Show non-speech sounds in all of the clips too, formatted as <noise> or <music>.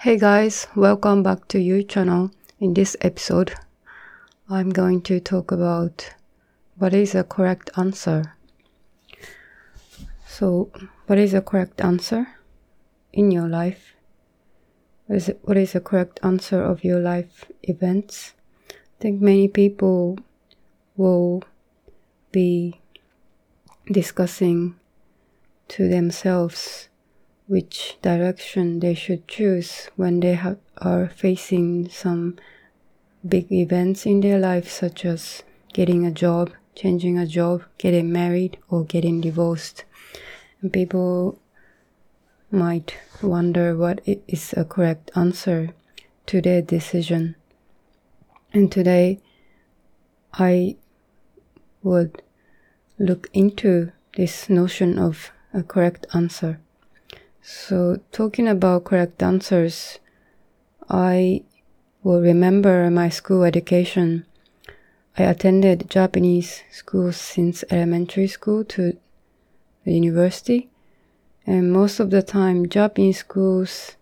Hey guys, welcome back to your channel. In this episode, I'm going to talk about what is a correct answer. So, what is a correct answer in your life? What is, what is the correct answer of your life events? I think many people will be discussing to themselves which direction they should choose when they are facing some big events in their life, such as getting a job, changing a job, getting married, or getting divorced. And people might wonder what is a correct answer to their decision. And today, I would look into this notion of a correct answer. So, talking about correct answers, I will remember my school education. I attended Japanese schools since elementary school to the university, and most of the time, Japanese schools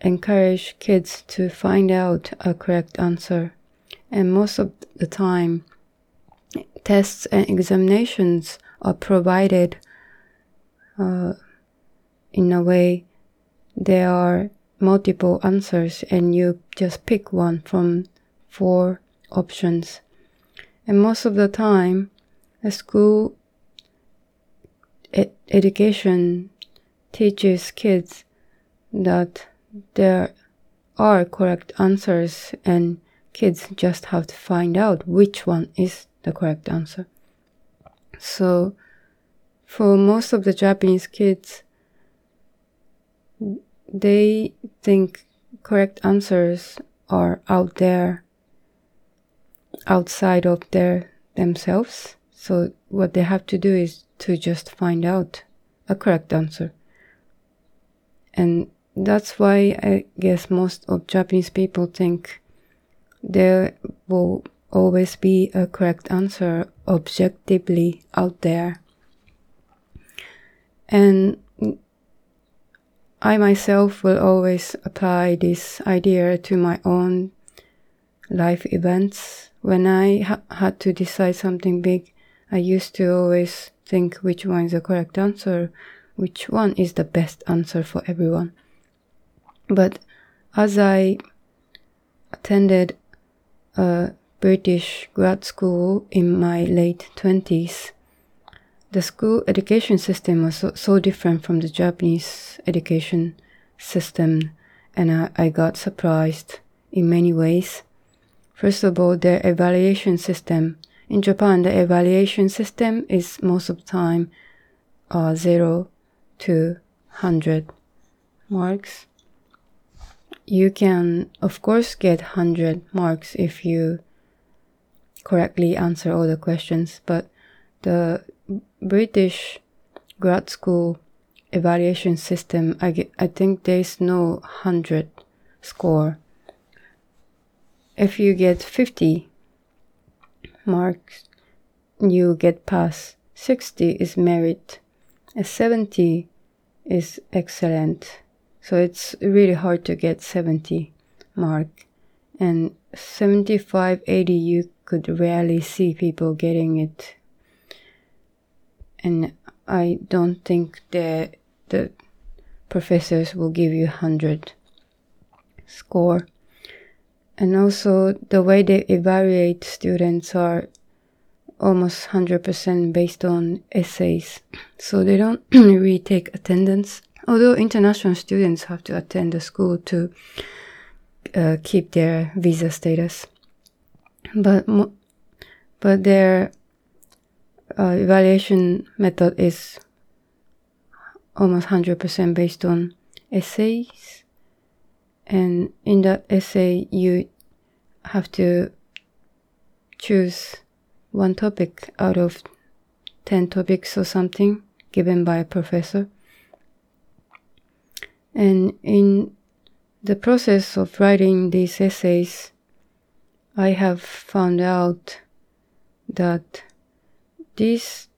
encourage kids to find out a correct answer, and most of the time, tests and examinations are provided. Uh, in a way there are multiple answers and you just pick one from four options. And most of the time, a school ed- education teaches kids that there are correct answers and kids just have to find out which one is the correct answer. So, for most of the Japanese kids, they think correct answers are out there outside of their themselves. So what they have to do is to just find out a correct answer. And that's why i guess most of japanese people think there will always be a correct answer objectively out there. And I myself will always apply this idea to my own life events. When I ha- had to decide something big, I used to always think which one is the correct answer, which one is the best answer for everyone. But as I attended a British grad school in my late 20s, the school education system was so, so different from the Japanese education system, and I, I got surprised in many ways. First of all, the evaluation system. In Japan, the evaluation system is most of the time uh, 0 to 100 marks. You can, of course, get 100 marks if you correctly answer all the questions, but the British grad school evaluation system, I, I think there's no 100 score. If you get 50 marks, you get pass. 60 is merit. A 70 is excellent. So it's really hard to get 70 mark. And 75, 80, you could rarely see people getting it and I don't think that the professors will give you 100 score. And also, the way they evaluate students are almost 100% based on essays. So they don't <clears throat> really take attendance. Although international students have to attend the school to uh, keep their visa status. But, but their uh, evaluation method is almost 100% based on essays. And in that essay you have to choose one topic out of 10 topics or something given by a professor. And in the process of writing these essays i have found out that these,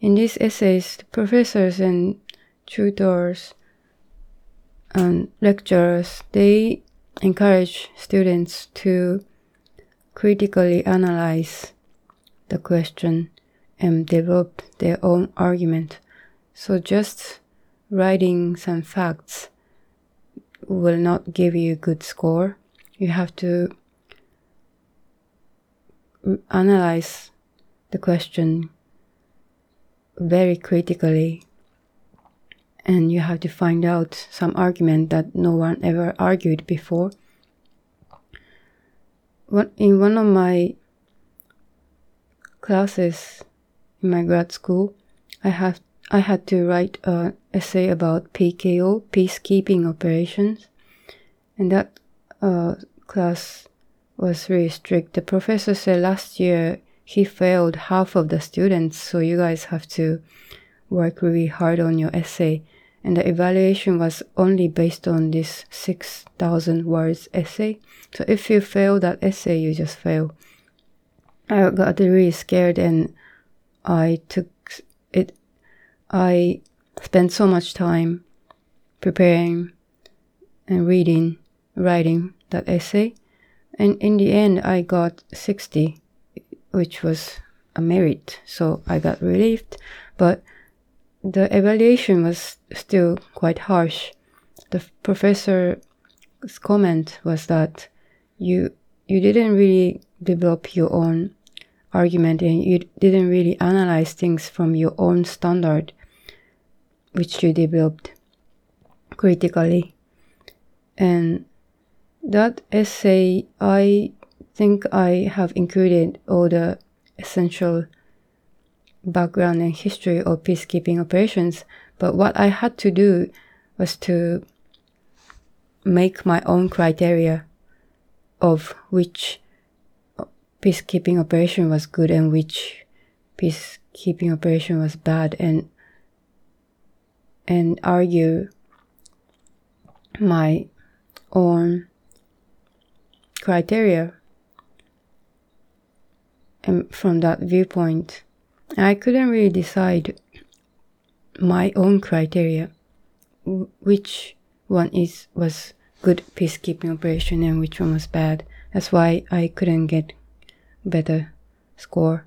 in these essays, the professors and tutors and lecturers they encourage students to critically analyze the question and develop their own argument. So just writing some facts will not give you a good score. You have to analyze the question very critically and you have to find out some argument that no one ever argued before. In one of my classes in my grad school, I have I had to write an essay about PKO, peacekeeping operations, and that uh, class was really strict. The professor said last year he failed half of the students, so you guys have to work really hard on your essay. And the evaluation was only based on this 6000 words essay. So if you fail that essay you just fail. I got really scared and i took it i spent so much time preparing and reading writing that essay. And in the end i got 60 which was a merit so i got relieved but the evaluation was still quite harsh. The professor's comment was that you you didn't really develop your own argument and you didn't really analyze things from your own standard, which you developed critically. And that essay, I think I have included all the essential background and history of peacekeeping operations, but what I had to do was to make my own criteria of which peacekeeping operation was good and which peacekeeping operation was bad and and argue my own criteria Um, from that viewpoint I couldn't really decide my own criteria, which one is was good peacekeeping operation and which one was bad. That's why I couldn't get better score.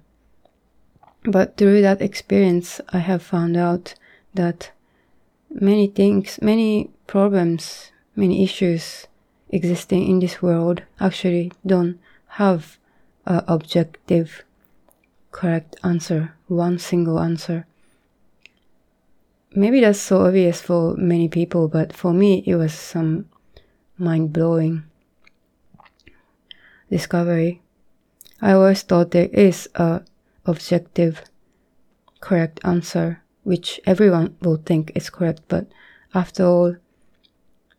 But through that experience, I have found out that many things, many problems, many issues existing in this world actually don't have an objective correct answer, one single answer. Maybe that's so obvious for many people, but for me, it was some mind blowing discovery. I always thought there is a objective correct answer, which everyone will think is correct, but after all,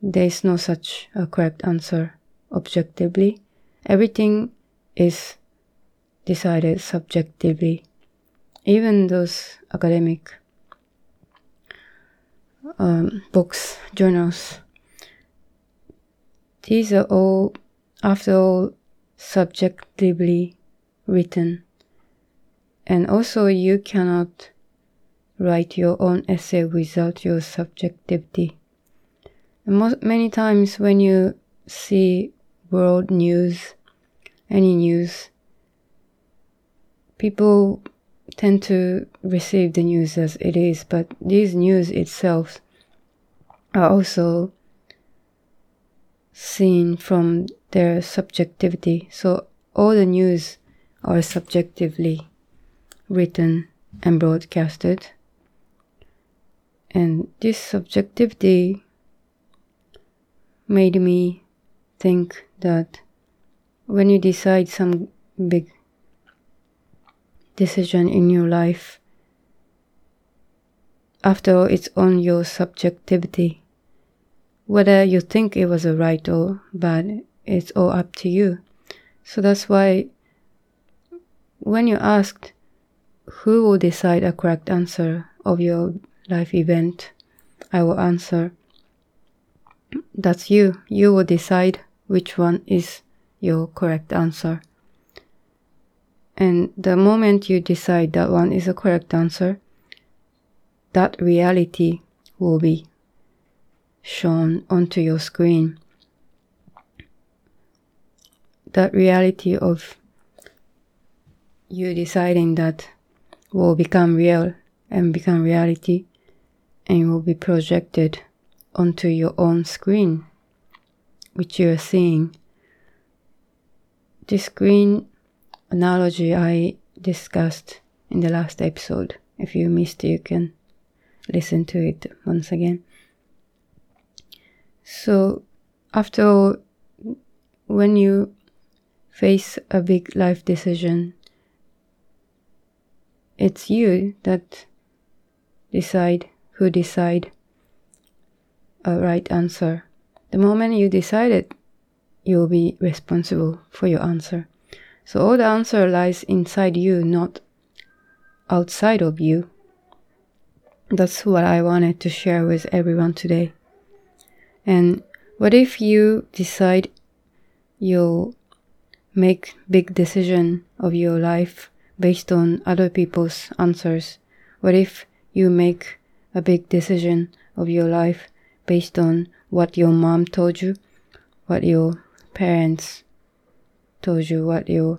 there is no such a correct answer objectively. Everything is decided subjectively. Even those academic um, books, journals, these are all, after all, subjectively written. And also, you cannot write your own essay without your subjectivity. Most, many times, when you see world news, any news, people tend to receive the news as it is, but these news itself are also seen from their subjectivity. So all the news are subjectively written and broadcasted. And this subjectivity made me think that when you decide some big decision in your life. After all, it's on your subjectivity. Whether you think it was a right or bad, it's all up to you. So that's why when you asked who will decide a correct answer of your life event, I will answer that's you. You will decide which one is your correct answer. And the moment you decide that one is a correct answer, that reality will be shown onto your screen. That reality of you deciding that will become real and become reality and will be projected onto your own screen, which you are seeing. This screen analogy I discussed in the last episode. If you missed you can listen to it once again. So, after all, when you face a big life decision, it's you that decide who decide a right answer. The moment you decide it, you'll be responsible for your answer. So all the answer lies inside you, not outside of you. That's what I wanted to share with everyone today. And what if you decide you'll make big decision of your life based on other people's answers? What if you make a big decision of your life based on what your mom told you, what your parents told you, what your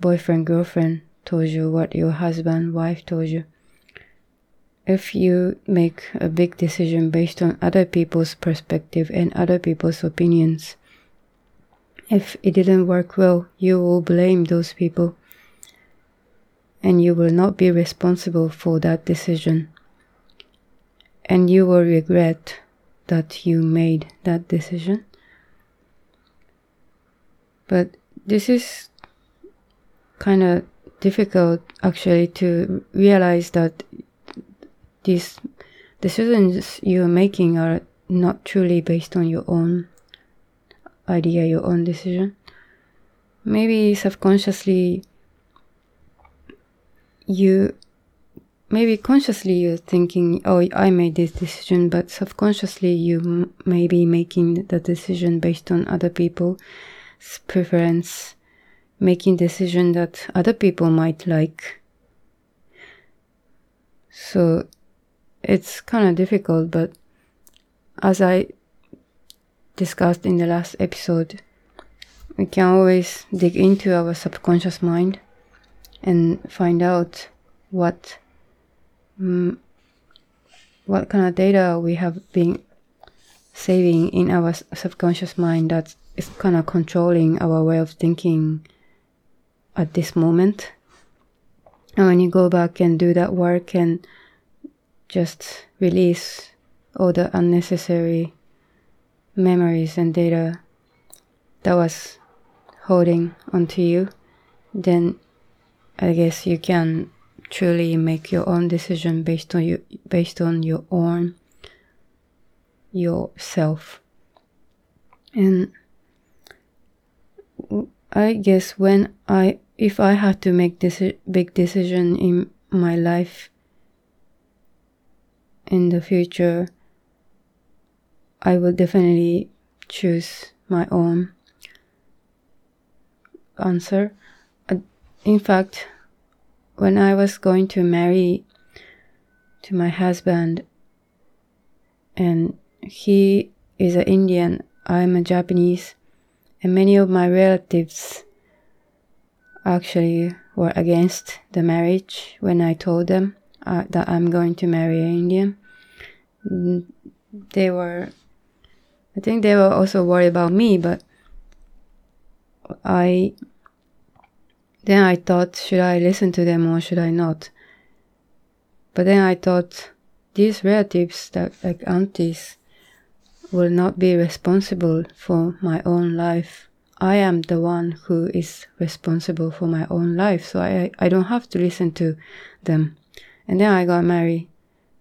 boyfriend, girlfriend told you, what your husband, wife told you. If you make a big decision based on other people's perspective and other people's opinions, if it didn't work well, you will blame those people and you will not be responsible for that decision. And you will regret that you made that decision. But this is kind of difficult actually to realize that these decisions you're making are not truly based on your own idea, your own decision. Maybe subconsciously you maybe consciously you're thinking, oh, I made this decision, but subconsciously you may be making the decision based on other people's preference, making decision that other people might like. So it's kind of difficult, but as I discussed in the last episode, we can always dig into our subconscious mind and find out what mm, what kind of data we have been saving in our subconscious mind that is kind of controlling our way of thinking at this moment. And when you go back and do that work and just release all the unnecessary memories and data that was holding onto you, then I guess you can truly make your own decision based on you based on your own yourself. And I guess when I if I had to make this big decision in my life in the future, I will definitely choose my own answer. Uh, in fact, when I was going to marry to my husband, and he is an Indian, I'm a Japanese, and many of my relatives actually were against the marriage when I told them uh, that I'm going to marry an Indian. They were, I think they were also worried about me, but I then I thought, should I listen to them or should I not? But then I thought, these relatives, that like aunties, will not be responsible for my own life. I am the one who is responsible for my own life, so I, I don't have to listen to them. And then I got married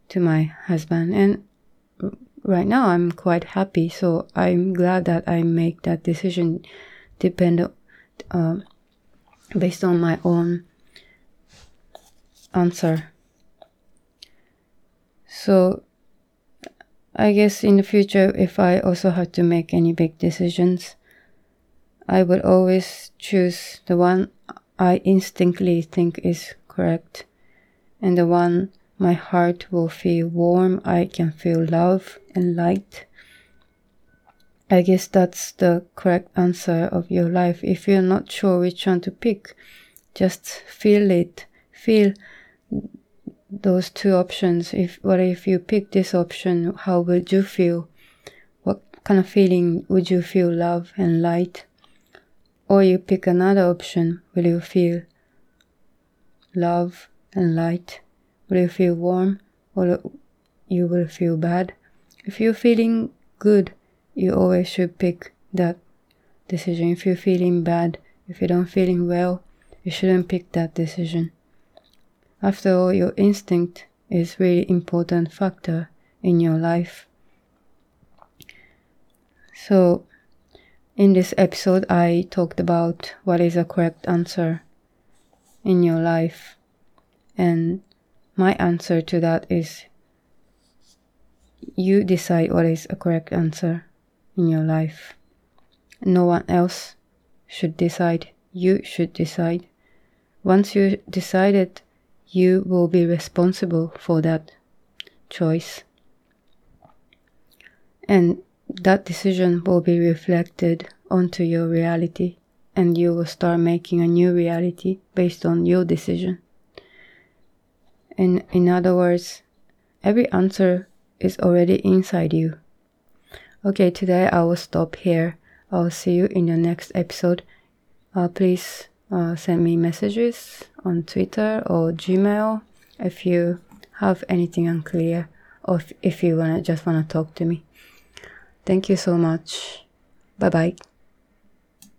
to my husband, and right now I'm quite happy. So I'm glad that I make that decision, depend uh, based on my own answer. So I guess in the future, if I also had to make any big decisions, I would always choose the one I instinctively think is correct and the one my heart will feel warm, I can feel love and light. I guess that's the correct answer of your life. If you're not sure which one to pick, just feel it. Feel those two options. If what if you pick this option, how would you feel? What kind of feeling would you feel love and light? Or you pick another option, will you feel love and light? Will you feel warm or you will feel bad? If you're feeling good, you always should pick that decision. If you're feeling bad, if you don't feeling well, you shouldn't pick that decision. After all, your instinct is really important factor in your life. So, in this episode, I talked about what is a correct answer in your life. And my answer to that is you decide what is a correct answer in your life. No one else should decide. You should decide. Once you decided, you will be responsible for that choice. And that decision will be reflected onto your reality, and you will start making a new reality based on your decision. In, in other words, every answer is already inside you. Okay, today I will stop here. I'll see you in the next episode. Uh, please uh, send me messages on Twitter or Gmail if you have anything unclear or if, you wanna just wanna talk to me. Thank you so much. Bye bye.